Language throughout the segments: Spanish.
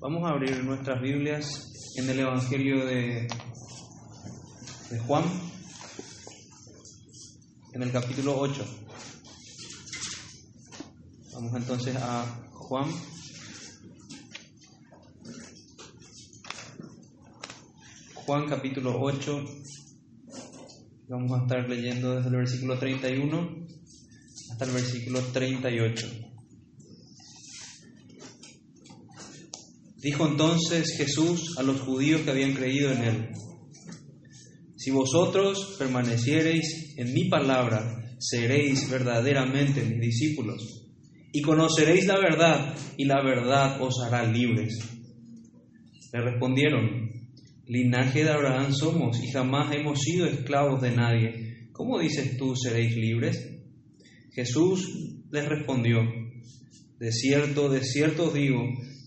Vamos a abrir nuestras Biblias en el Evangelio de, de Juan, en el capítulo 8. Vamos entonces a Juan. Juan capítulo 8. Vamos a estar leyendo desde el versículo 31 hasta el versículo 38. Dijo entonces Jesús a los judíos que habían creído en él, si vosotros permaneciereis en mi palabra, seréis verdaderamente mis discípulos, y conoceréis la verdad, y la verdad os hará libres. Le respondieron, linaje de Abraham somos, y jamás hemos sido esclavos de nadie. ¿Cómo dices tú seréis libres? Jesús les respondió, de cierto, de cierto os digo,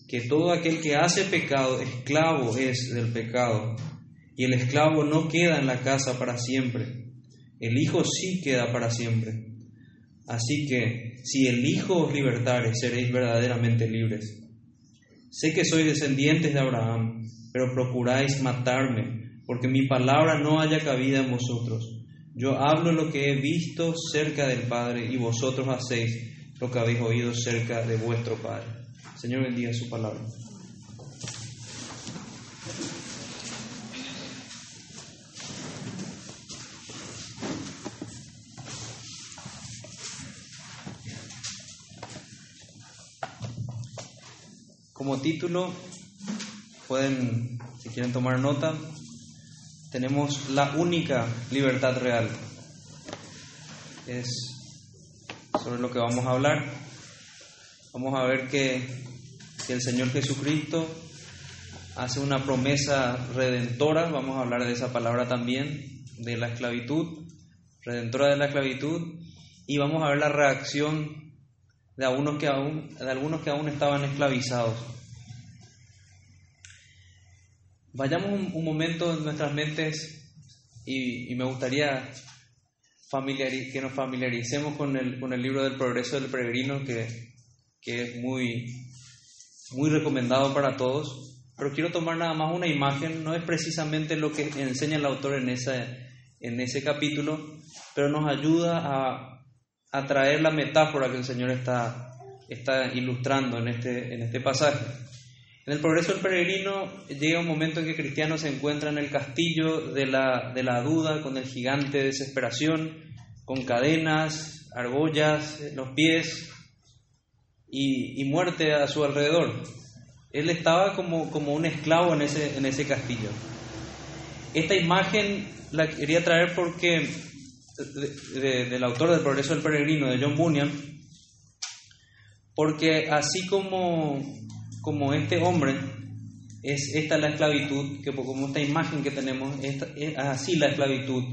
que todo aquel que hace pecado, esclavo es del pecado, y el esclavo no queda en la casa para siempre, el Hijo sí queda para siempre. Así que, si el Hijo os libertare, seréis verdaderamente libres. Sé que sois descendientes de Abraham, pero procuráis matarme, porque mi palabra no haya cabida en vosotros. Yo hablo lo que he visto cerca del Padre, y vosotros hacéis lo que habéis oído cerca de vuestro Padre. Señor bendiga su palabra. Como título, pueden, si quieren tomar nota, tenemos la única libertad real. Es sobre lo que vamos a hablar. Vamos a ver que, que el Señor Jesucristo hace una promesa redentora, vamos a hablar de esa palabra también, de la esclavitud, redentora de la esclavitud, y vamos a ver la reacción de algunos que aún, de algunos que aún estaban esclavizados. Vayamos un, momento en nuestras mentes y, y me gustaría familiari que nos familiaricemos con el, con el libro del progreso del peregrino, que, que es muy, muy recomendado para todos. Pero quiero tomar nada más una imagen, no es precisamente lo que enseña el autor en, esa, en ese capítulo, pero nos ayuda a, a traer la metáfora que el Señor está, está ilustrando en este, en este pasaje. En el progreso del peregrino llega un momento en que Cristiano se encuentra en el castillo de la, de la duda, con el gigante de desesperación, con cadenas, argollas los pies y, y, muerte a su alrededor. Él estaba como, como un esclavo en ese, en ese castillo. Esta imagen la quería traer porque de, de, del autor del progreso del peregrino, de John Bunyan, porque así como como este hombre, es esta la esclavitud, que como esta imagen que tenemos, esta, es así la esclavitud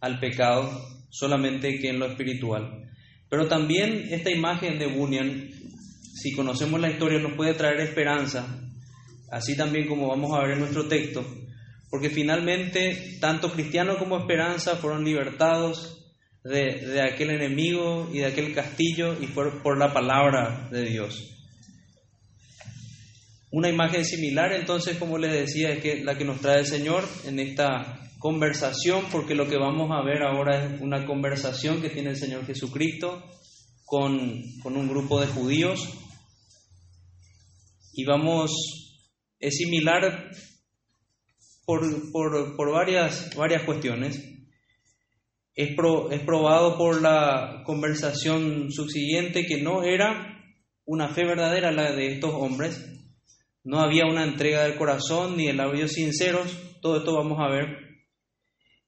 al pecado, solamente que en lo espiritual. Pero también esta imagen de Bunyan, si conocemos la historia, nos puede traer esperanza, así también como vamos a ver en nuestro texto, porque finalmente tanto cristiano como esperanza fueron libertados de, de aquel enemigo y de aquel castillo y por, por la palabra de Dios. Una imagen similar, entonces, como les decía, es que la que nos trae el Señor en esta conversación, porque lo que vamos a ver ahora es una conversación que tiene el Señor Jesucristo con, con un grupo de judíos. Y vamos, es similar por, por, por varias, varias cuestiones. Es, pro, es probado por la conversación subsiguiente que no era una fe verdadera la de estos hombres, no había una entrega del corazón ni de labios sinceros, todo esto vamos a ver.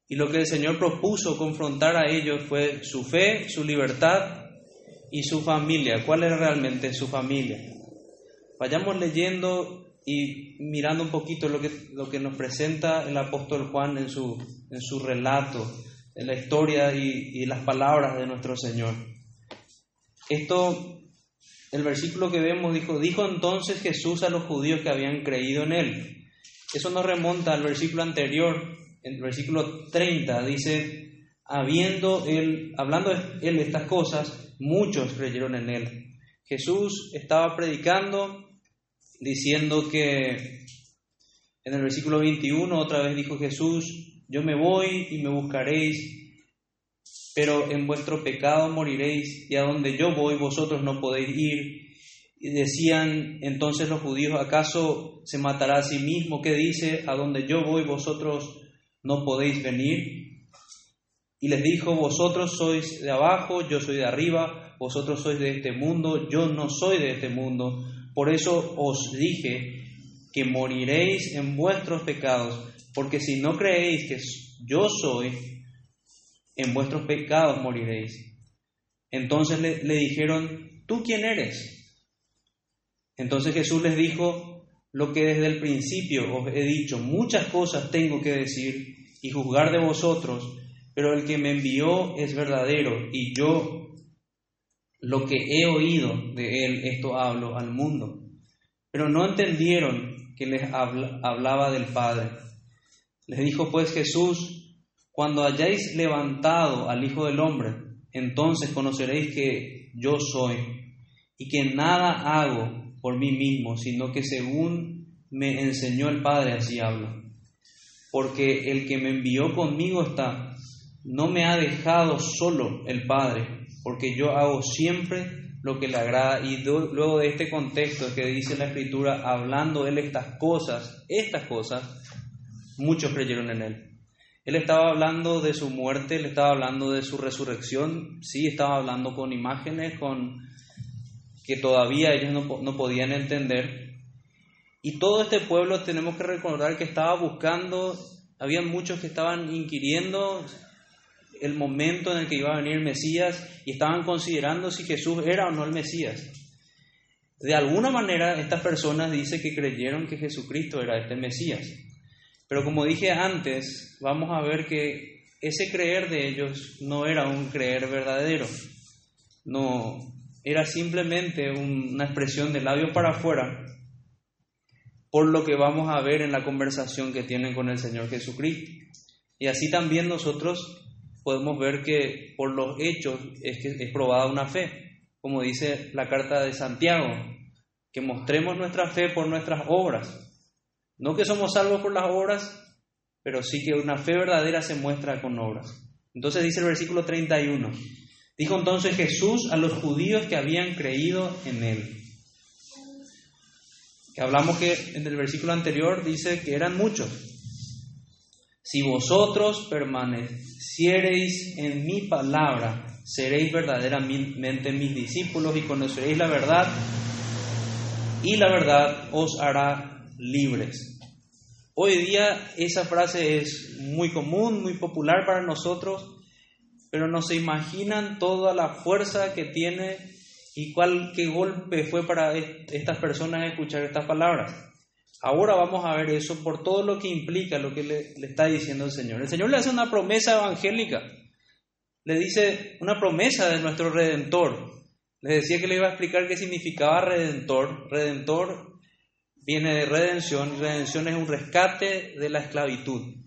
Y lo que el Señor propuso confrontar a ellos fue su fe, su libertad y su familia. ¿Cuál es realmente su familia? Vayamos leyendo y mirando un poquito lo que, lo que nos presenta el apóstol Juan en su, en su relato, en la historia y, y las palabras de nuestro Señor. Esto el versículo que vemos dijo, dijo entonces Jesús a los judíos que habían creído en él. Eso nos remonta al versículo anterior, el versículo 30, dice, habiendo él, hablando él de estas cosas, muchos creyeron en él. Jesús estaba predicando diciendo que en el versículo 21 otra vez dijo Jesús, yo me voy y me buscaréis, pero en vuestro pecado moriréis y a donde yo voy vosotros no podéis ir. Y decían entonces los judíos, ¿acaso se matará a sí mismo? ¿Qué dice? A donde yo voy vosotros no podéis venir. Y les dijo, vosotros sois de abajo, yo soy de arriba, vosotros sois de este mundo, yo no soy de este mundo. Por eso os dije que moriréis en vuestros pecados, porque si no creéis que yo soy, en vuestros pecados moriréis. Entonces le, le dijeron, ¿tú quién eres? Entonces Jesús les dijo lo que desde el principio os he dicho, muchas cosas tengo que decir y juzgar de vosotros, pero el que me envió es verdadero y yo lo que he oído de él, esto hablo al mundo. Pero no entendieron que les hablaba del Padre. Les dijo pues Jesús, cuando hayáis levantado al Hijo del Hombre, entonces conoceréis que yo soy y que nada hago por mí mismo, sino que según me enseñó el Padre, así hablo. Porque el que me envió conmigo está, no me ha dejado solo el Padre, porque yo hago siempre lo que le agrada. Y luego de este contexto que dice la Escritura, hablando él estas cosas, estas cosas, muchos creyeron en él. Él estaba hablando de su muerte, él estaba hablando de su resurrección, sí, estaba hablando con imágenes, con que todavía ellos no, podían entender. Y todo este pueblo tenemos que recordar que estaba buscando, había muchos que estaban inquiriendo el momento en el que iba a venir el Mesías y estaban considerando si Jesús era o no el Mesías. De alguna manera estas personas dicen que creyeron que Jesucristo era este Mesías. Pero como dije antes, vamos a ver que ese creer de ellos no era un creer verdadero. No, era simplemente una expresión de labio para afuera, por lo que vamos a ver en la conversación que tienen con el Señor Jesucristo. Y así también nosotros podemos ver que por los hechos es que es probada una fe, como dice la carta de Santiago, que mostremos nuestra fe por nuestras obras. No que somos salvos por las obras, pero sí que una fe verdadera se muestra con obras. Entonces dice el versículo 31, Dijo entonces Jesús a los judíos que habían creído en él. Que hablamos que en el versículo anterior dice que eran muchos. Si vosotros permaneciereis en mi palabra, seréis verdaderamente mis discípulos y conoceréis la verdad, y la verdad os hará libres. Hoy día esa frase es muy común, muy popular para nosotros, pero no se imaginan toda la fuerza que tiene y cuál qué golpe fue para estas personas escuchar estas palabras. Ahora vamos a ver eso por todo lo que implica lo que le, está diciendo el Señor. El Señor le hace una promesa evangélica, le dice una promesa de nuestro Redentor. Le decía que le iba a explicar qué significaba Redentor. Redentor viene de redención, redención es un rescate de la esclavitud.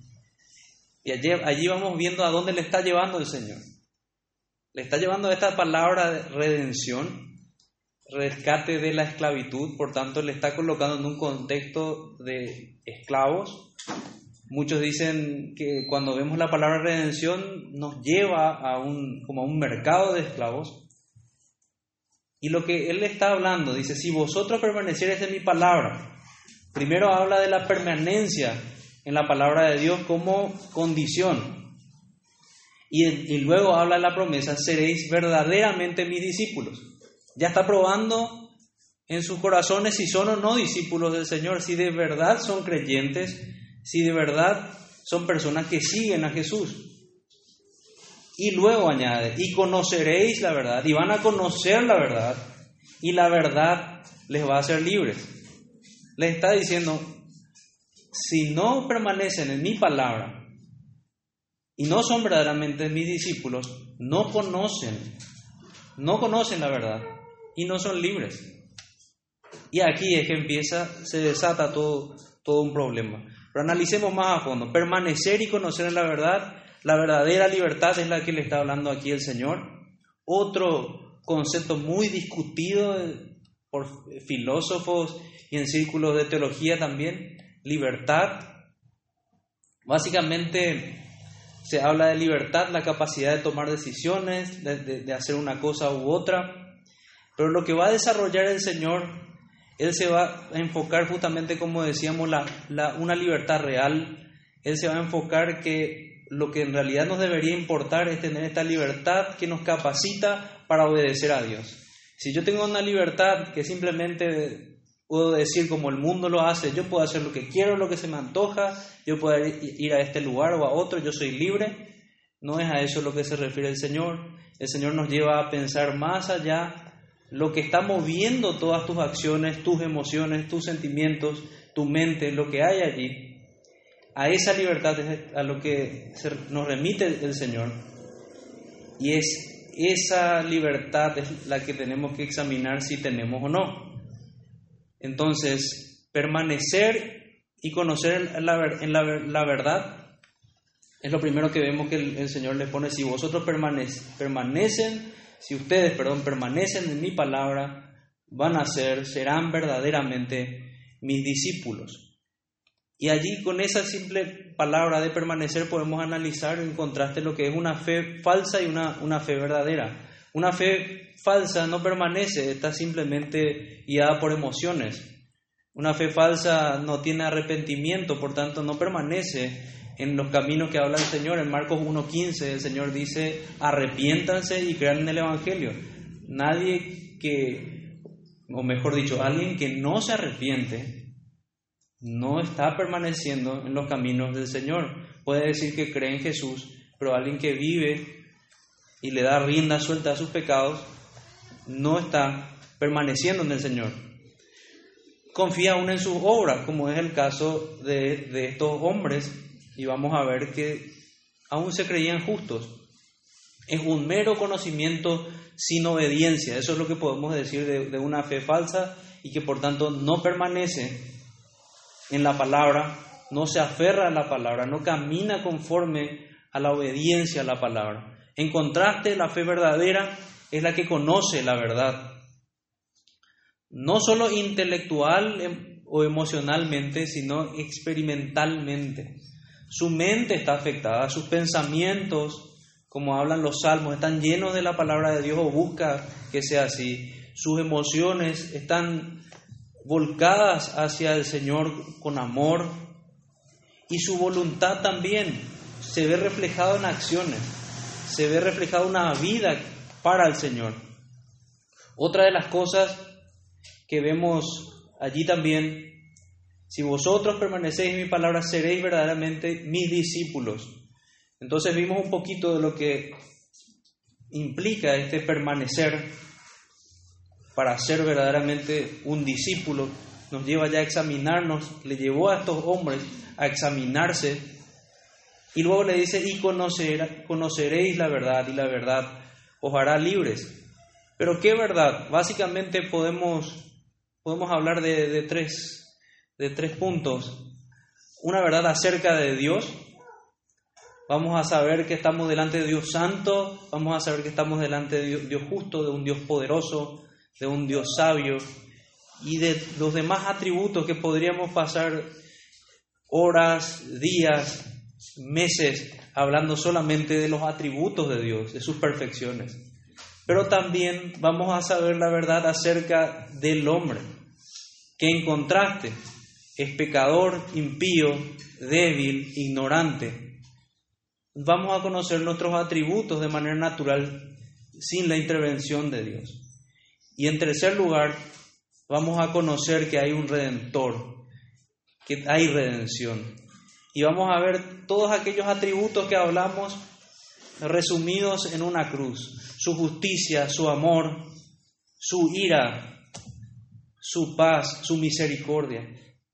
Y allí, vamos viendo a dónde le está llevando el Señor. Le está llevando esta palabra de redención, rescate de la esclavitud, por tanto le está colocando en un contexto de esclavos. Muchos dicen que cuando vemos la palabra redención nos lleva a un, como a un mercado de esclavos. Y lo que él está hablando, dice, si vosotros permaneciereis en mi palabra, primero habla de la permanencia en la palabra de Dios como condición. Y, luego habla la promesa, seréis verdaderamente mis discípulos. Ya está probando en sus corazones si son o no discípulos del Señor, si de verdad son creyentes, si de verdad son personas que siguen a Jesús. Y luego añade, y conoceréis la verdad, y van a conocer la verdad, y la verdad les va a hacer libres. Les está diciendo, si no permanecen en mi palabra y no son verdaderamente mis discípulos, no conocen, no conocen la verdad y no son libres. Y aquí es que empieza, se desata todo, todo un problema. Pero analicemos más a fondo. Permanecer y conocer la verdad, la verdadera libertad es la que le está hablando aquí el Señor. Otro concepto muy discutido por filósofos y en círculos de teología también, libertad. Básicamente se habla de libertad, la capacidad de tomar decisiones, de, hacer una cosa u otra, pero lo que va a desarrollar el Señor, Él se va a enfocar justamente, como decíamos, la, una libertad real, Él se va a enfocar que lo que en realidad nos debería importar es tener esta libertad que nos capacita para obedecer a Dios. Si yo tengo una libertad que simplemente Puedo decir como el mundo lo hace, yo puedo hacer lo que quiero, lo que se me antoja, yo puedo ir a este lugar o a otro, yo soy libre. No es a eso lo que se refiere el Señor. El Señor nos lleva a pensar más allá lo que está moviendo todas tus acciones, tus emociones, tus sentimientos, tu mente, lo que hay allí. A esa libertad es a lo que nos remite el Señor. Y es esa libertad la que tenemos que examinar si tenemos o no. Entonces, permanecer y conocer en la, verdad es lo primero que vemos que el, Señor le pone. Si vosotros permanecen, si ustedes, perdón, permanecen en mi palabra, van a ser, serán verdaderamente mis discípulos. Y allí con esa simple palabra de permanecer podemos analizar en contraste lo que es una fe falsa y una, una fe verdadera. Una fe falsa no permanece, está simplemente guiada por emociones. Una fe falsa no tiene arrepentimiento, por tanto no permanece en los caminos que habla el Señor. En Marcos 1.15 el Señor dice, arrepiéntanse y crean en el Evangelio. Nadie que, o mejor dicho, alguien que no se arrepiente, no está permaneciendo en los caminos del Señor. Puede decir que cree en Jesús, pero alguien que vive y le da rienda suelta a sus pecados, no está permaneciendo en el Señor. Confía aún en sus obras, como es el caso de, de estos hombres, y vamos a ver que aún se creían justos. Es un mero conocimiento sin obediencia, eso es lo que podemos decir de, de una fe falsa y que por tanto no permanece en la palabra, no se aferra a la palabra, no camina conforme a la obediencia a la palabra. En contraste, la fe verdadera es la que conoce la verdad. No solo intelectual em, o emocionalmente, sino experimentalmente. Su mente está afectada, sus pensamientos, como hablan los salmos, están llenos de la palabra de Dios o busca que sea así. Sus emociones están volcadas hacia el Señor con amor y su voluntad también se ve reflejada en acciones se ve reflejada una vida para el Señor. Otra de las cosas que vemos allí también, si vosotros permanecéis en mi palabra, seréis verdaderamente mis discípulos. Entonces vimos un poquito de lo que implica este permanecer para ser verdaderamente un discípulo. Nos lleva ya a examinarnos, le llevó a estos hombres a examinarse y luego le dice, y conoceréis la verdad, y la verdad os hará libres. Pero ¿qué verdad? Básicamente podemos, podemos hablar de, tres, de tres puntos. Una verdad acerca de Dios. Vamos a saber que estamos delante de Dios santo, vamos a saber que estamos delante de Dios, justo, de un Dios poderoso, de un Dios sabio y de los demás atributos que podríamos pasar horas, días meses hablando solamente de los atributos de Dios, de sus perfecciones. Pero también vamos a saber la verdad acerca del hombre, que en contraste es pecador, impío, débil, ignorante. Vamos a conocer nuestros atributos de manera natural sin la intervención de Dios. Y en tercer lugar, vamos a conocer que hay un redentor, que hay redención. Y vamos a ver todos aquellos atributos que hablamos resumidos en una cruz. Su justicia, su amor, su ira, su paz, su misericordia.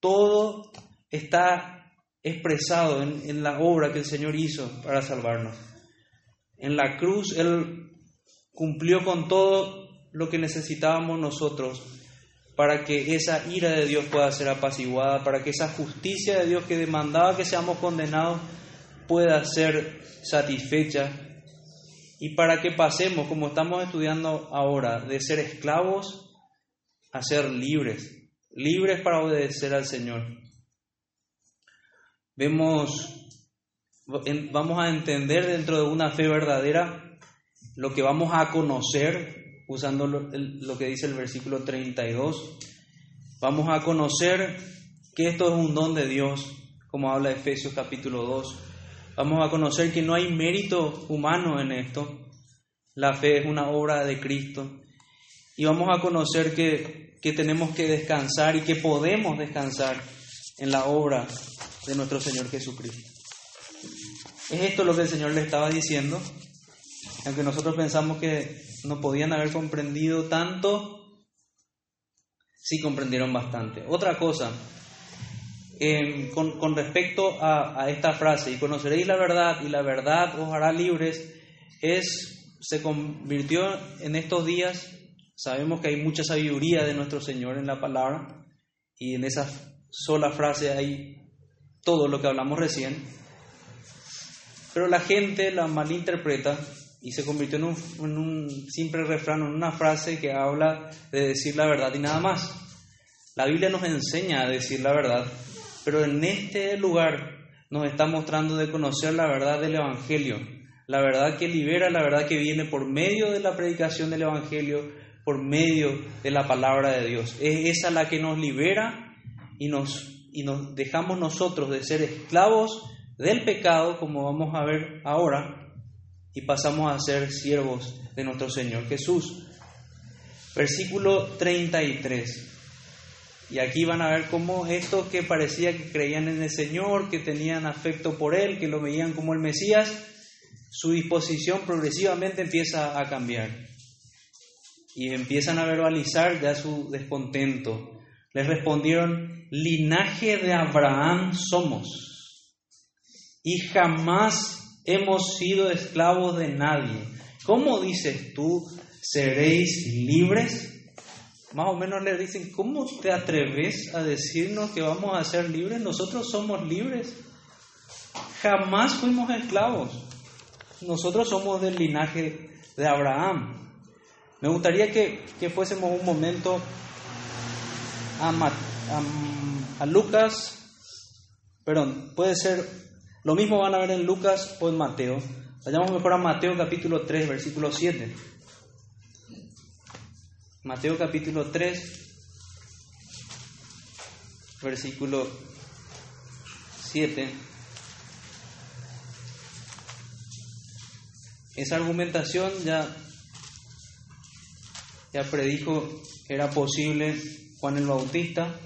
Todo está expresado en, la obra que el Señor hizo para salvarnos. En la cruz Él cumplió con todo lo que necesitábamos nosotros para que esa ira de Dios pueda ser apaciguada, para que esa justicia de Dios que demandaba que seamos condenados pueda ser satisfecha y para que pasemos, como estamos estudiando ahora, de ser esclavos a ser libres, libres para obedecer al Señor. Vemos, vamos a entender dentro de una fe verdadera lo que vamos a conocer usando lo, que dice el versículo 32. Vamos a conocer que esto es un don de Dios, como habla Efesios capítulo 2. Vamos a conocer que no hay mérito humano en esto. La fe es una obra de Cristo. Y vamos a conocer que, que tenemos que descansar y que podemos descansar en la obra de nuestro Señor Jesucristo. Es esto lo que el Señor le estaba diciendo, aunque nosotros pensamos que no podían haber comprendido tanto, sí comprendieron bastante. Otra cosa, em, con, respecto a, a, esta frase, y conoceréis la verdad, y la verdad os hará libres, es, se convirtió en estos días, sabemos que hay mucha sabiduría de nuestro Señor en la palabra, y en esa sola frase hay todo lo que hablamos recién, pero la gente la malinterpreta y se convirtió en un, simple refrán, en una frase que habla de decir la verdad y nada más. La Biblia nos enseña a decir la verdad, pero en este lugar nos está mostrando de conocer la verdad del Evangelio, la verdad que libera, la verdad que viene por medio de la predicación del Evangelio, por medio de la palabra de Dios. Es esa la que nos libera y nos, y nos dejamos nosotros de ser esclavos del pecado, como vamos a ver ahora, y pasamos a ser siervos de nuestro Señor Jesús. Versículo 33. Y aquí van a ver cómo estos que parecía que creían en el Señor, que tenían afecto por Él, que lo veían como el Mesías, su disposición progresivamente empieza a cambiar. Y empiezan a verbalizar ya su descontento. Les respondieron, linaje de Abraham somos. Y jamás hemos sido esclavos de nadie. ¿Cómo dices tú, seréis libres? Más o menos le dicen, ¿cómo te atreves a decirnos que vamos a ser libres? Nosotros somos libres. Jamás fuimos esclavos. Nosotros somos del linaje de Abraham. Me gustaría que, fuésemos un momento a, a Lucas, perdón, puede ser lo mismo van a ver en Lucas o en Mateo. Vayamos mejor a Mateo capítulo 3, versículo 7. Mateo capítulo 3, versículo 7. Esa argumentación ya, ya predijo que era posible Juan el Bautista,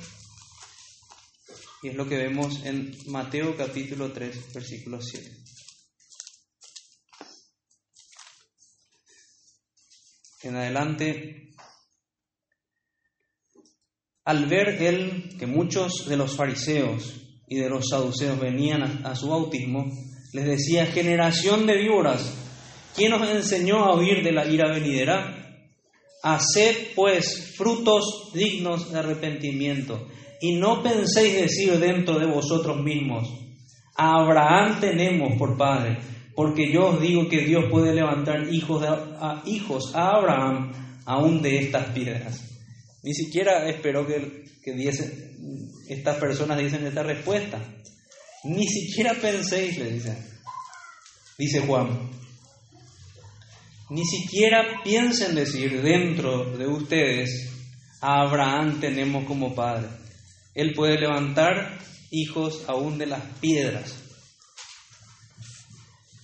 y es lo que vemos en Mateo capítulo 3, versículo 7. En adelante, al ver él que muchos de los fariseos y de los saduceos venían a, su bautismo, les decía, generación de víboras, ¿quién os enseñó a huir de la ira venidera? Haced pues frutos dignos de arrepentimiento y no penséis decir dentro de vosotros mismos, a Abraham tenemos por padre, porque yo os digo que Dios puede levantar hijos, a, hijos a Abraham aún de estas piedras. Ni siquiera esperó que, que estas personas dicen esta respuesta. Ni siquiera penséis, le dicen. Dice Juan. Ni siquiera piensen decir dentro de ustedes, a Abraham tenemos como padre. Él puede levantar hijos aún de las piedras.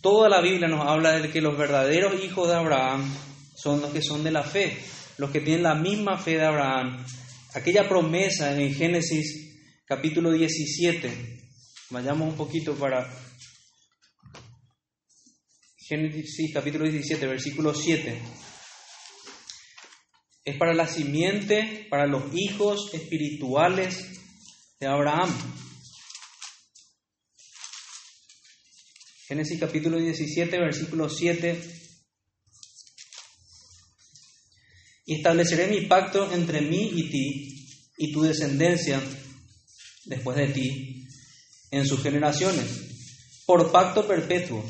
Toda la Biblia nos habla de que los verdaderos hijos de Abraham son los que son de la fe, los que tienen la misma fe de Abraham. Aquella promesa en Génesis capítulo 17, vayamos un poquito para Génesis capítulo 17, versículo 7 es para la simiente, para los hijos espirituales de Abraham. Génesis capítulo 17, versículo 7. Y estableceré mi pacto entre mí y ti y tu descendencia después de ti en sus generaciones, por pacto perpetuo,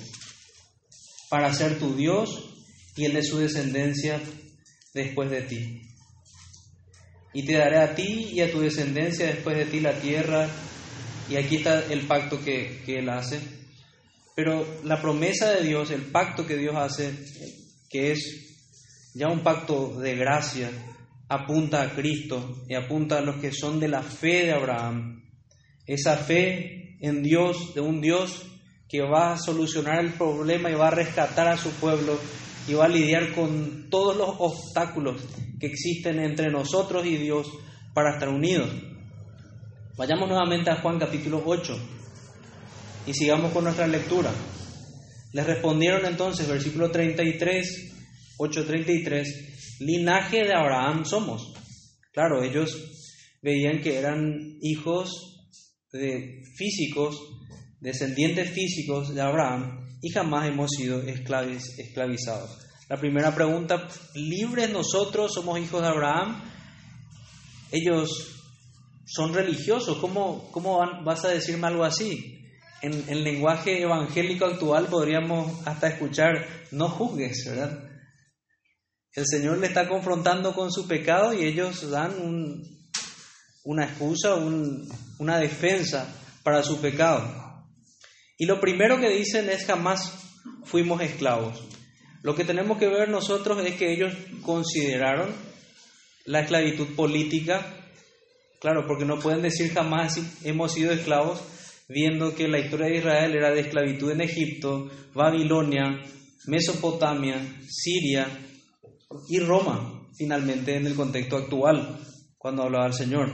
para ser tu Dios y el de su descendencia después de ti. y te daré a ti y a tu descendencia después de ti la tierra. Y aquí está el pacto que, que Él hace. Pero la promesa de Dios, el pacto que Dios hace, que es ya un pacto de gracia, apunta a Cristo y apunta a los que son de la fe de Abraham. Esa fe en Dios, de un Dios que va a solucionar el problema y va a rescatar a su pueblo y va a lidiar con todos los obstáculos que existen entre nosotros y Dios para estar unidos. Vayamos nuevamente a Juan capítulo 8 y sigamos con nuestra lectura. Les respondieron entonces, versículo 33, 8:33, linaje de Abraham somos. Claro, ellos veían que eran hijos de físicos, descendientes físicos de Abraham, y jamás hemos sido esclavizados. La primera pregunta, ¿libres nosotros somos hijos de Abraham? Ellos son religiosos, ¿cómo, cómo vas a decirme algo así? En el lenguaje evangélico actual podríamos hasta escuchar, no juzgues, ¿verdad? El Señor le está confrontando con su pecado y ellos dan una excusa, una defensa para su pecado. Y lo primero que dicen es jamás fuimos esclavos. Lo que tenemos que ver nosotros es que ellos consideraron la esclavitud política, claro, porque no pueden decir jamás hemos sido esclavos, viendo que la historia de Israel era de esclavitud en Egipto, Babilonia, Mesopotamia, Siria y Roma, finalmente en el contexto actual, cuando hablaba el Señor.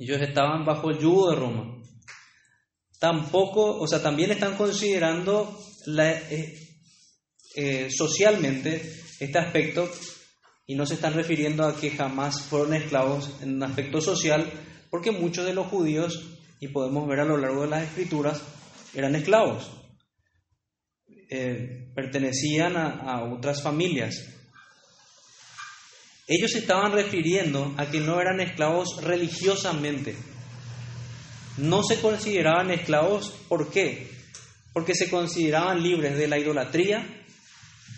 Ellos estaban bajo el yugo de Roma tampoco, o sea, también están considerando eh, eh, socialmente este aspecto y no se están refiriendo a que jamás fueron esclavos en un aspecto social, porque muchos de los judíos, y podemos ver a lo largo de las escrituras, eran esclavos, eh, pertenecían a otras familias. Ellos estaban refiriendo a que no eran esclavos religiosamente, no se consideraban esclavos, ¿por qué? Porque se consideraban libres de la idolatría,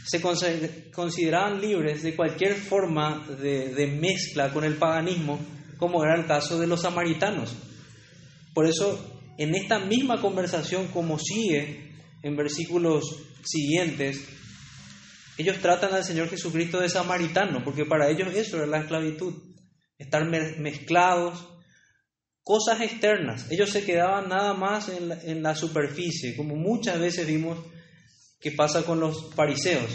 se consideraban libres de cualquier forma de, mezcla con el paganismo, como era el caso de los samaritanos. Por eso, en esta misma conversación, como sigue en versículos siguientes, ellos tratan al Señor Jesucristo de samaritano, porque para ellos eso era la esclavitud, estar mezclados cosas externas. Ellos se quedaban nada más en la, superficie, como muchas veces vimos que pasa con los fariseos.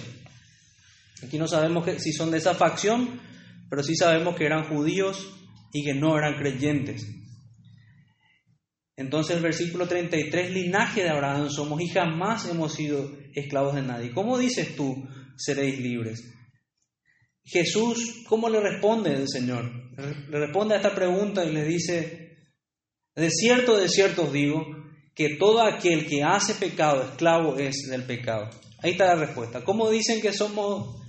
Aquí no sabemos si son de esa facción, pero sí sabemos que eran judíos y que no eran creyentes. Entonces el versículo 33, linaje de Abraham somos y jamás hemos sido esclavos de nadie. ¿Cómo dices tú seréis libres? Jesús, ¿cómo le responde el Señor? Le responde a esta pregunta y le dice, de cierto, de cierto os digo, que todo aquel que hace pecado, esclavo es del pecado. Ahí está la respuesta. ¿Cómo dicen que somos,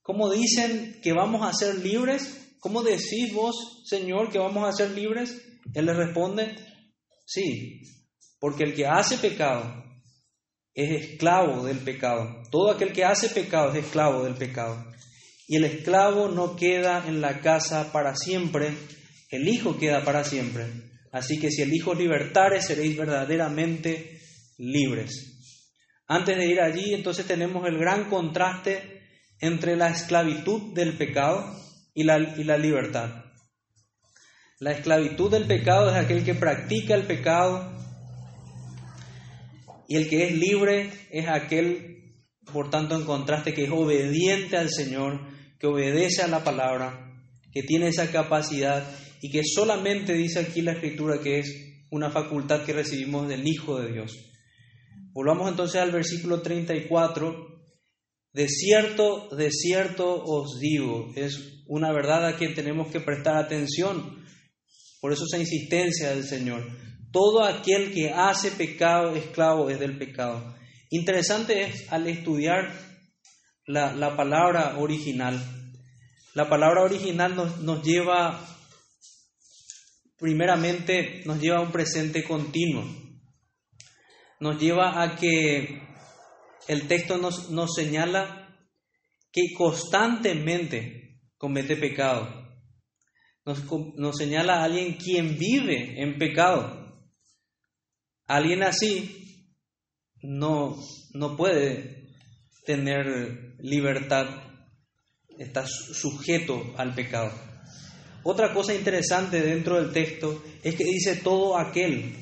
cómo dicen que vamos a ser libres? ¿Cómo decís vos, Señor, que vamos a ser libres? Él le responde, sí, porque el que hace pecado es esclavo del pecado. Todo aquel que hace pecado es esclavo del pecado. Y el esclavo no queda en la casa para siempre, el hijo queda para siempre. Así que si el Hijo libertare, seréis verdaderamente libres. Antes de ir allí, entonces tenemos el gran contraste entre la esclavitud del pecado y la, y la libertad. La esclavitud del pecado es aquel que practica el pecado y el que es libre es aquel, por tanto, en contraste, que es obediente al Señor, que obedece a la palabra, que tiene esa capacidad y que solamente dice aquí la escritura que es una facultad que recibimos del Hijo de Dios. Volvamos entonces al versículo 34. De cierto, de cierto os digo, es una verdad a quien tenemos que prestar atención. Por eso esa insistencia del Señor. Todo aquel que hace pecado, esclavo es del pecado. Interesante es al estudiar la, la palabra original. La palabra original nos, nos lleva primeramente nos lleva a un presente continuo. Nos lleva a que el texto nos, nos señala que constantemente comete pecado. nos, señala a alguien quien vive en pecado. Alguien así no, no puede tener libertad, está sujeto al pecado. Otra cosa interesante dentro del texto es que dice todo aquel.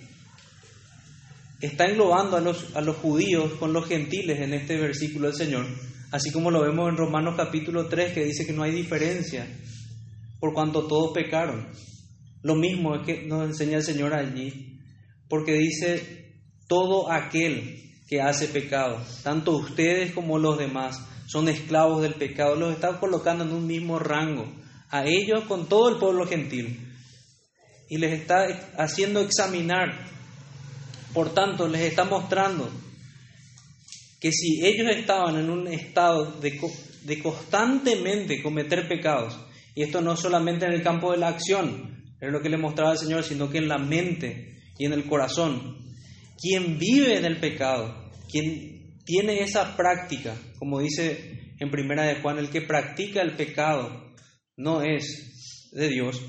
Está englobando a los, a los judíos con los gentiles en este versículo del Señor, así como lo vemos en Romanos capítulo 3 que dice que no hay diferencia por cuanto todos pecaron. Lo mismo es que nos enseña el Señor allí, porque dice todo aquel que hace pecado, tanto ustedes como los demás, son esclavos del pecado, los está colocando en un mismo rango a ellos con todo el pueblo gentil y les está haciendo examinar. Por tanto, les está mostrando que si ellos estaban en un estado de, constantemente cometer pecados, y esto no solamente en el campo de la acción, es lo que le mostraba el Señor, sino que en la mente y en el corazón, quien vive en el pecado, quien tiene esa práctica, como dice en primera de Juan, el que practica el pecado no es de Dios.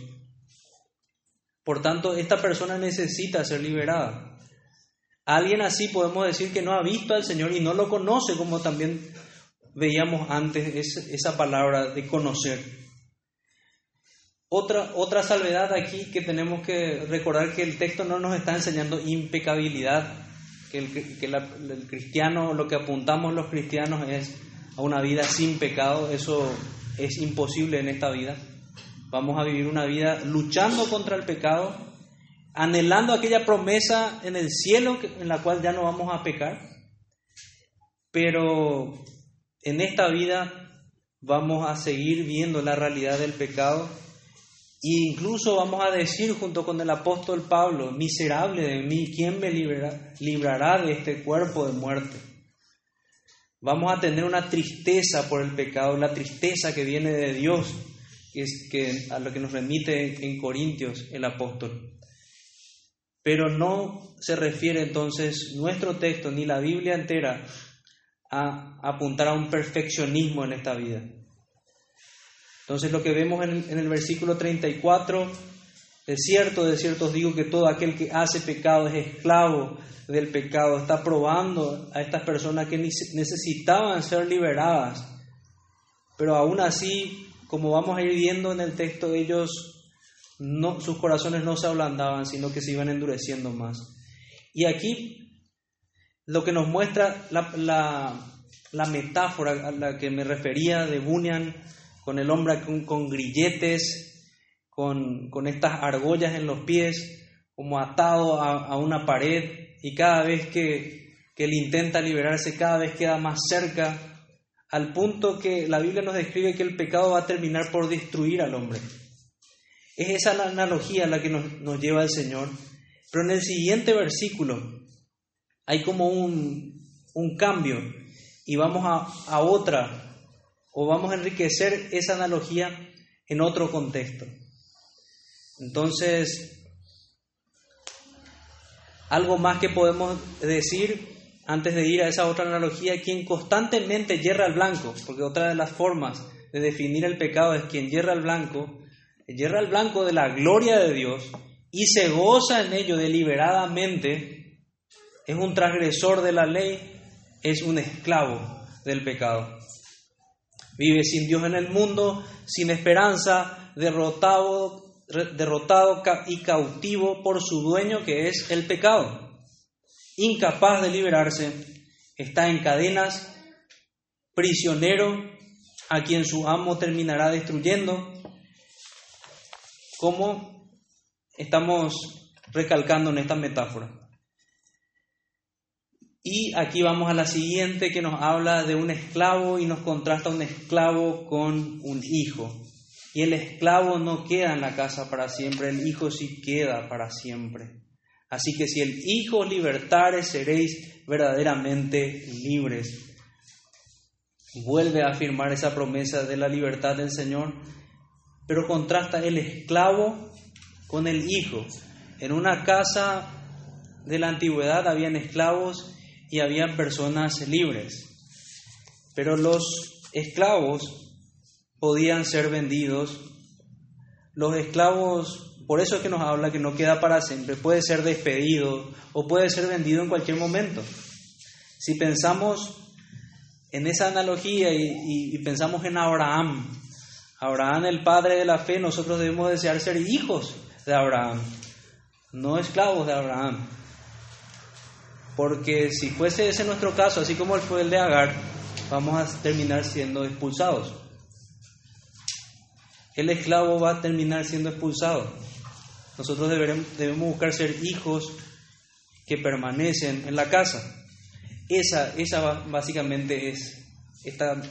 Por tanto, esta persona necesita ser liberada. Alguien así podemos decir que no ha visto al Señor y no lo conoce, como también veíamos antes esa palabra de conocer. Otra, otra salvedad aquí que tenemos que recordar que el texto no nos está enseñando impecabilidad, que el, que el cristiano, lo que apuntamos los cristianos es a una vida sin pecado, eso es imposible en esta vida. Vamos a vivir una vida luchando contra el pecado, anhelando aquella promesa en el cielo en la cual ya no vamos a pecar. Pero en esta vida vamos a seguir viendo la realidad del pecado e incluso vamos a decir junto con el apóstol Pablo, miserable de mí, ¿quién me librará de este cuerpo de muerte? Vamos a tener una tristeza por el pecado, la tristeza que viene de Dios, es que, a lo que nos remite en Corintios el apóstol. Pero no se refiere entonces nuestro texto ni la Biblia entera a apuntar a un perfeccionismo en esta vida. Entonces lo que vemos en, en el versículo 34, es cierto, de cierto os digo que todo aquel que hace pecado es esclavo del pecado, está probando a estas personas que necesitaban ser liberadas. Pero aún así, como vamos a ir viendo en el texto, ellos no, sus corazones no se ablandaban, sino que se iban endureciendo más. Y aquí lo que nos muestra la, la, metáfora a la que me refería de Bunyan, con el hombre con, grilletes, con, con, estas argollas en los pies, como atado a, a una pared, y cada vez que, él intenta liberarse, cada vez queda más cerca, al punto que la Biblia nos describe que el pecado va a terminar por destruir al hombre. Es esa la analogía la que nos, lleva el Señor. Pero en el siguiente versículo hay como un, cambio y vamos a, a otra, o vamos a enriquecer esa analogía en otro contexto. Entonces, algo más que podemos decir antes de ir a esa otra analogía, quien constantemente yerra al blanco, porque otra de las formas de definir el pecado es quien yerra al blanco, yerra al blanco de la gloria de Dios y se goza en ello deliberadamente, es un transgresor de la ley, es un esclavo del pecado. Vive sin Dios en el mundo, sin esperanza, derrotado derrotado y cautivo por su dueño que es el pecado. Incapaz de liberarse, está en cadenas, prisionero a quien su amo terminará destruyendo, como estamos recalcando en esta metáfora. Y aquí vamos a la siguiente que nos habla de un esclavo y nos contrasta un esclavo con un hijo. El esclavo no queda en la casa para siempre, el Hijo sí queda para siempre. Así que si el Hijo libertare, seréis verdaderamente libres. Vuelve a afirmar esa promesa de la libertad del Señor, pero contrasta el esclavo con el Hijo. En una casa de la antigüedad habían esclavos y habían personas libres, pero los esclavos podían ser vendidos, los esclavos, por eso es que nos habla que no queda para siempre, puede ser despedido o puede ser vendido en cualquier momento. Si pensamos en esa analogía y, pensamos en Abraham, Abraham el padre de la fe, nosotros debemos desear ser hijos de Abraham, no esclavos de Abraham. Porque si fuese ese nuestro caso, así como fue el de Agar, vamos a terminar siendo expulsados. El esclavo va a terminar siendo expulsado. Nosotros debemos buscar ser hijos que permanecen en la casa. Esa, esa básicamente es esta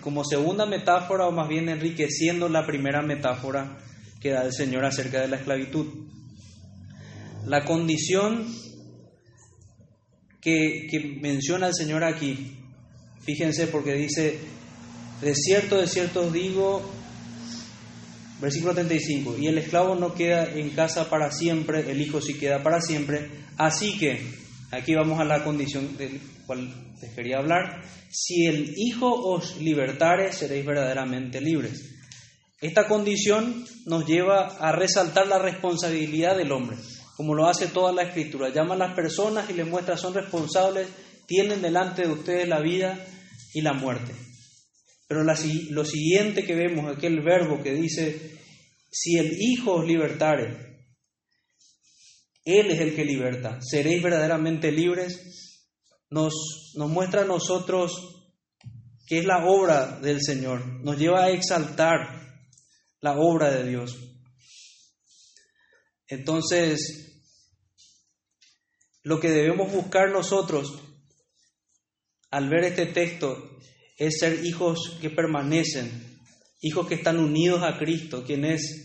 como segunda metáfora o más bien enriqueciendo la primera metáfora que da el Señor acerca de la esclavitud. La condición que, que menciona el Señor aquí, fíjense porque dice, de cierto, de cierto os digo, versículo 35, y el esclavo no queda en casa para siempre, el hijo sí queda para siempre, así que Aquí vamos a la condición del cual les quería hablar. Si el Hijo os libertare, seréis verdaderamente libres. Esta condición nos lleva a resaltar la responsabilidad del hombre, como lo hace toda la Escritura. Llama a las personas y les muestra son responsables, tienen delante de ustedes la vida y la muerte. Pero lo siguiente que vemos, aquel verbo que dice, si el Hijo os libertare, él es el que liberta. ¿Seréis verdaderamente libres? Nos, nos muestra a nosotros que es la obra del Señor. Nos lleva a exaltar la obra de Dios. Entonces, lo que debemos buscar nosotros al ver este texto es ser hijos que permanecen, hijos que están unidos a Cristo, quien es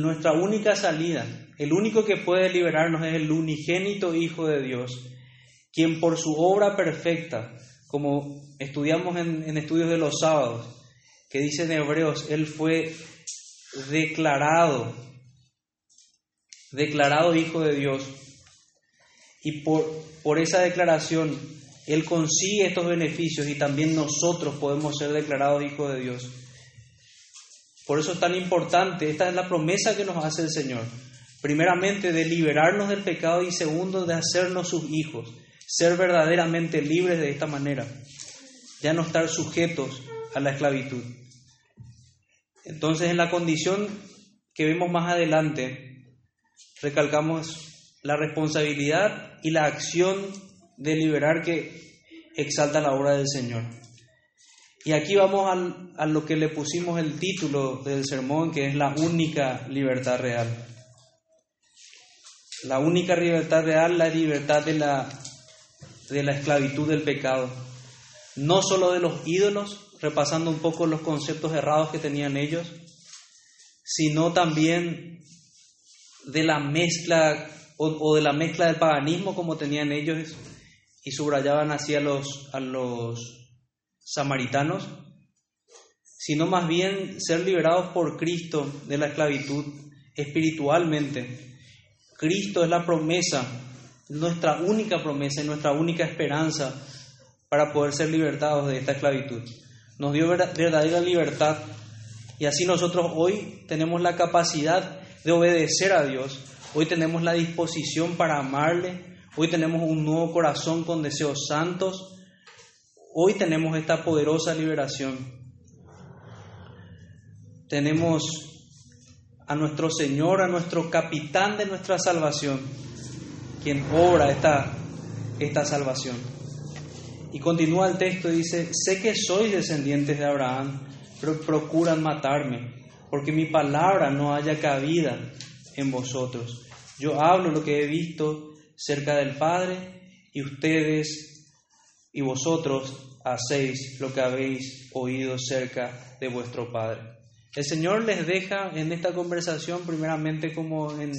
nuestra única salida, el único que puede liberarnos es el unigénito Hijo de Dios, quien por su obra perfecta, como estudiamos en, estudios de los sábados, que dicen Hebreos, Él fue declarado, declarado Hijo de Dios. Y por, por esa declaración, Él consigue estos beneficios y también nosotros podemos ser declarados hijos de Dios. Por eso es tan importante, esta es la promesa que nos hace el Señor. Primeramente de liberarnos del pecado y segundo de hacernos sus hijos, ser verdaderamente libres de esta manera, ya no estar sujetos a la esclavitud. Entonces en la condición que vemos más adelante, recalcamos la responsabilidad y la acción de liberar que exalta la obra del Señor. Y aquí vamos a lo que le pusimos el título del sermón, que es la única libertad real. La única libertad real, la libertad de la, de la esclavitud del pecado. No solo de los ídolos, repasando un poco los conceptos errados que tenían ellos, sino también de la mezcla o, de la mezcla del paganismo como tenían ellos y subrayaban así los, a los samaritanos, sino más bien ser liberados por Cristo de la esclavitud espiritualmente. Cristo es la promesa, nuestra única promesa y nuestra única esperanza para poder ser libertados de esta esclavitud. Nos dio verdadera libertad y así nosotros hoy tenemos la capacidad de obedecer a Dios, hoy tenemos la disposición para amarle, hoy tenemos un nuevo corazón con deseos santos Hoy tenemos esta poderosa liberación. Tenemos a nuestro Señor, a nuestro capitán de nuestra salvación, quien obra esta, esta salvación. Y continúa el texto y dice, sé que sois descendientes de Abraham, pero procuran matarme, porque mi palabra no haya cabida en vosotros. Yo hablo lo que he visto cerca del Padre y ustedes y vosotros hacéis lo que habéis oído cerca de vuestro Padre. El Señor les deja en esta conversación primeramente como en...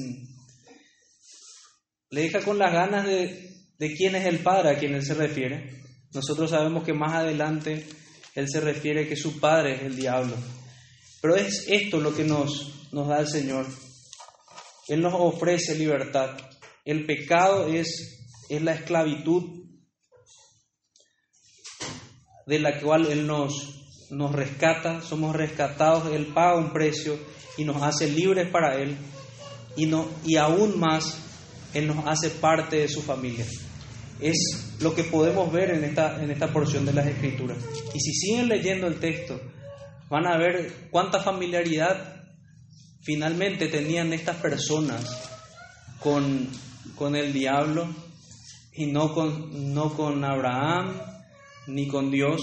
Le deja con las ganas de, quién es el Padre a quien Él se refiere. Nosotros sabemos que más adelante Él se refiere que su Padre es el diablo. Pero es esto lo que nos, nos da el Señor. Él nos ofrece libertad. El pecado es, es la esclavitud de la cual Él nos, nos rescata, somos rescatados, Él paga un precio y nos hace libres para Él y, no, y aún más, Él nos hace parte de su familia. Es lo que podemos ver en esta, en esta porción de las Escrituras. Y si siguen leyendo el texto, van a ver cuánta familiaridad finalmente tenían estas personas con, con el diablo y no con, no con Abraham ni con Dios,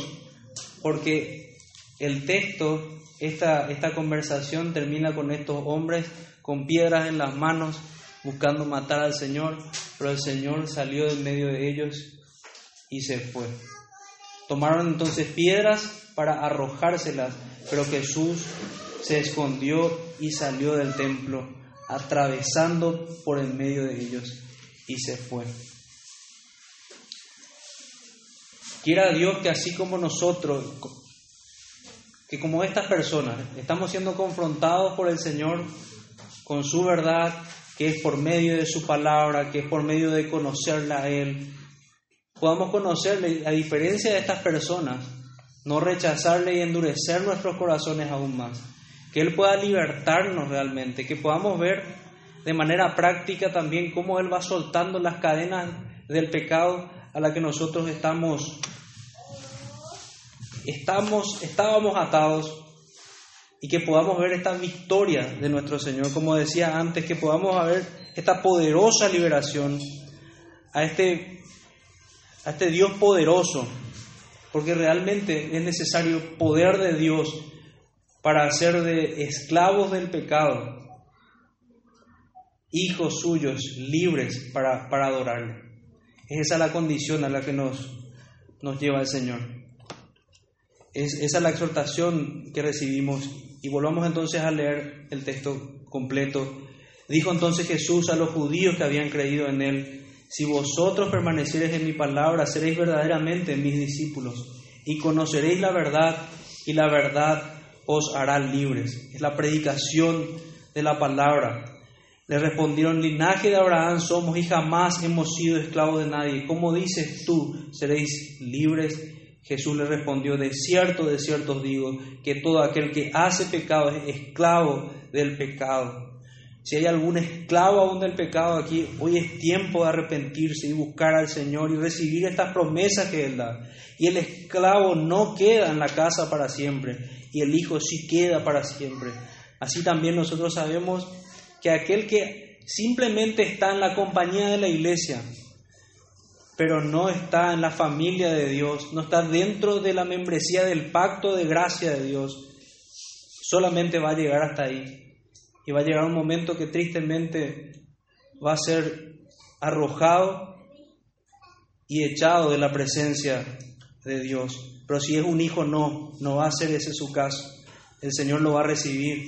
porque el texto, esta, esta conversación termina con estos hombres con piedras en las manos buscando matar al Señor, pero el Señor salió de medio de ellos y se fue. Tomaron entonces piedras para arrojárselas, pero Jesús se escondió y salió del templo, atravesando por el medio de ellos y se fue. Quiera Dios que así como nosotros, que como estas personas, estamos siendo confrontados por el Señor con su verdad, que es por medio de su palabra, que es por medio de conocerla a Él, podamos conocerle, a diferencia de estas personas, no rechazarle y endurecer nuestros corazones aún más, que Él pueda libertarnos realmente, que podamos ver de manera práctica también cómo Él va soltando las cadenas del pecado a la que nosotros estamos, estamos, estábamos atados y que podamos ver esta victoria de nuestro Señor, como decía antes, que podamos ver esta poderosa liberación a este, a este Dios poderoso, porque realmente es necesario poder de Dios para hacer de esclavos del pecado hijos suyos libres para, para adorarle. Es esa la condición a la que nos, nos lleva el Señor. Es, esa es la exhortación que recibimos y volvamos entonces a leer el texto completo. Dijo entonces Jesús a los judíos que habían creído en él, si vosotros permaneciereis en mi palabra, seréis verdaderamente mis discípulos y conoceréis la verdad y la verdad os hará libres. Es la predicación de la palabra. Le respondieron, linaje de Abraham somos y jamás hemos sido esclavos de nadie. ¿Cómo dices tú, seréis libres? Jesús le respondió, de cierto, de cierto os digo, que todo aquel que hace pecado es esclavo del pecado. Si hay algún esclavo aún del pecado aquí, hoy es tiempo de arrepentirse y buscar al Señor y recibir estas promesas que Él da. Y el esclavo no queda en la casa para siempre, y el Hijo sí queda para siempre. Así también nosotros sabemos que aquel que simplemente está en la compañía de la iglesia, pero no está en la familia de Dios, no está dentro de la membresía del pacto de gracia de Dios, solamente va a llegar hasta ahí. Y va a llegar un momento que tristemente va a ser arrojado y echado de la presencia de Dios. Pero si es un hijo, no, no va a ser ese su caso. El Señor lo va a recibir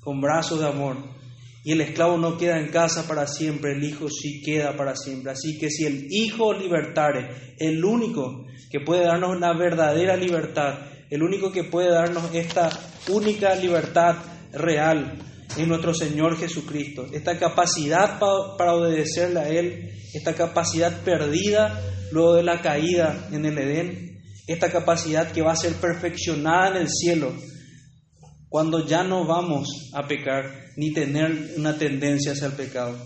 con brazos de amor y el esclavo no queda en casa para siempre, el Hijo sí queda para siempre. Así que si el Hijo libertare, el único que puede darnos una verdadera libertad, el único que puede darnos esta única libertad real en nuestro Señor Jesucristo, esta capacidad para obedecerle a Él, esta capacidad perdida luego de la caída en el Edén, esta capacidad que va a ser perfeccionada en el cielo cuando ya no vamos a pecar ni tener una tendencia hacia el pecado.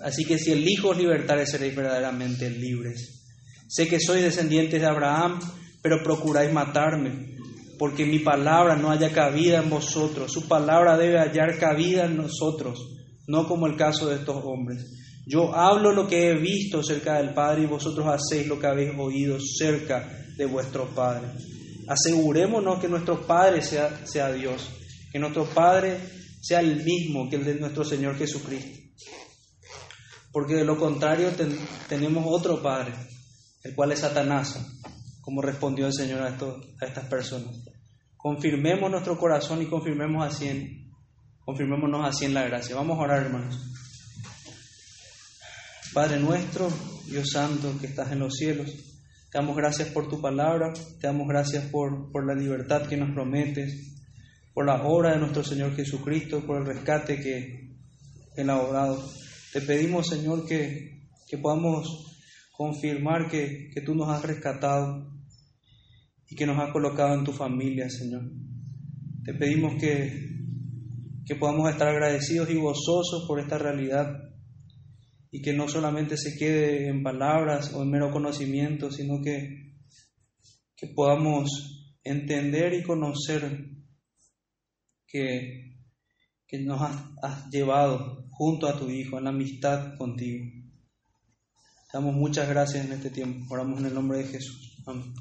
Así que si el Hijo os libertare, seréis verdaderamente libres. Sé que sois descendientes de Abraham, pero procuráis matarme, porque mi palabra no haya cabida en vosotros. Su palabra debe hallar cabida en nosotros, no como el caso de estos hombres. Yo hablo lo que he visto cerca del Padre y vosotros hacéis lo que habéis oído cerca de vuestro Padre. Asegurémonos que nuestro Padre sea, sea Dios, que nuestro Padre sea el mismo que el de nuestro Señor Jesucristo. Porque de lo contrario tenemos otro Padre, el cual es Satanás, como respondió el Señor a, a estas personas. Confirmemos nuestro corazón y confirmemos así en, confirmémonos así en la gracia. Vamos a orar, hermanos. Padre nuestro, Dios Santo, que estás en los cielos. Te damos gracias por tu palabra, te damos gracias por, por la libertad que nos prometes, por la obra de nuestro Señor Jesucristo, por el rescate que Él ha obrado. Te pedimos, Señor, que, que podamos confirmar que, que tú nos has rescatado y que nos has colocado en tu familia, Señor. Te pedimos que, que podamos estar agradecidos y gozosos por esta realidad y que no solamente se quede en palabras o en mero conocimiento, sino que, que podamos entender y conocer que, que nos has, llevado junto a tu Hijo en la amistad contigo. Damos muchas gracias en este tiempo. Oramos en el nombre de Jesús. Amén.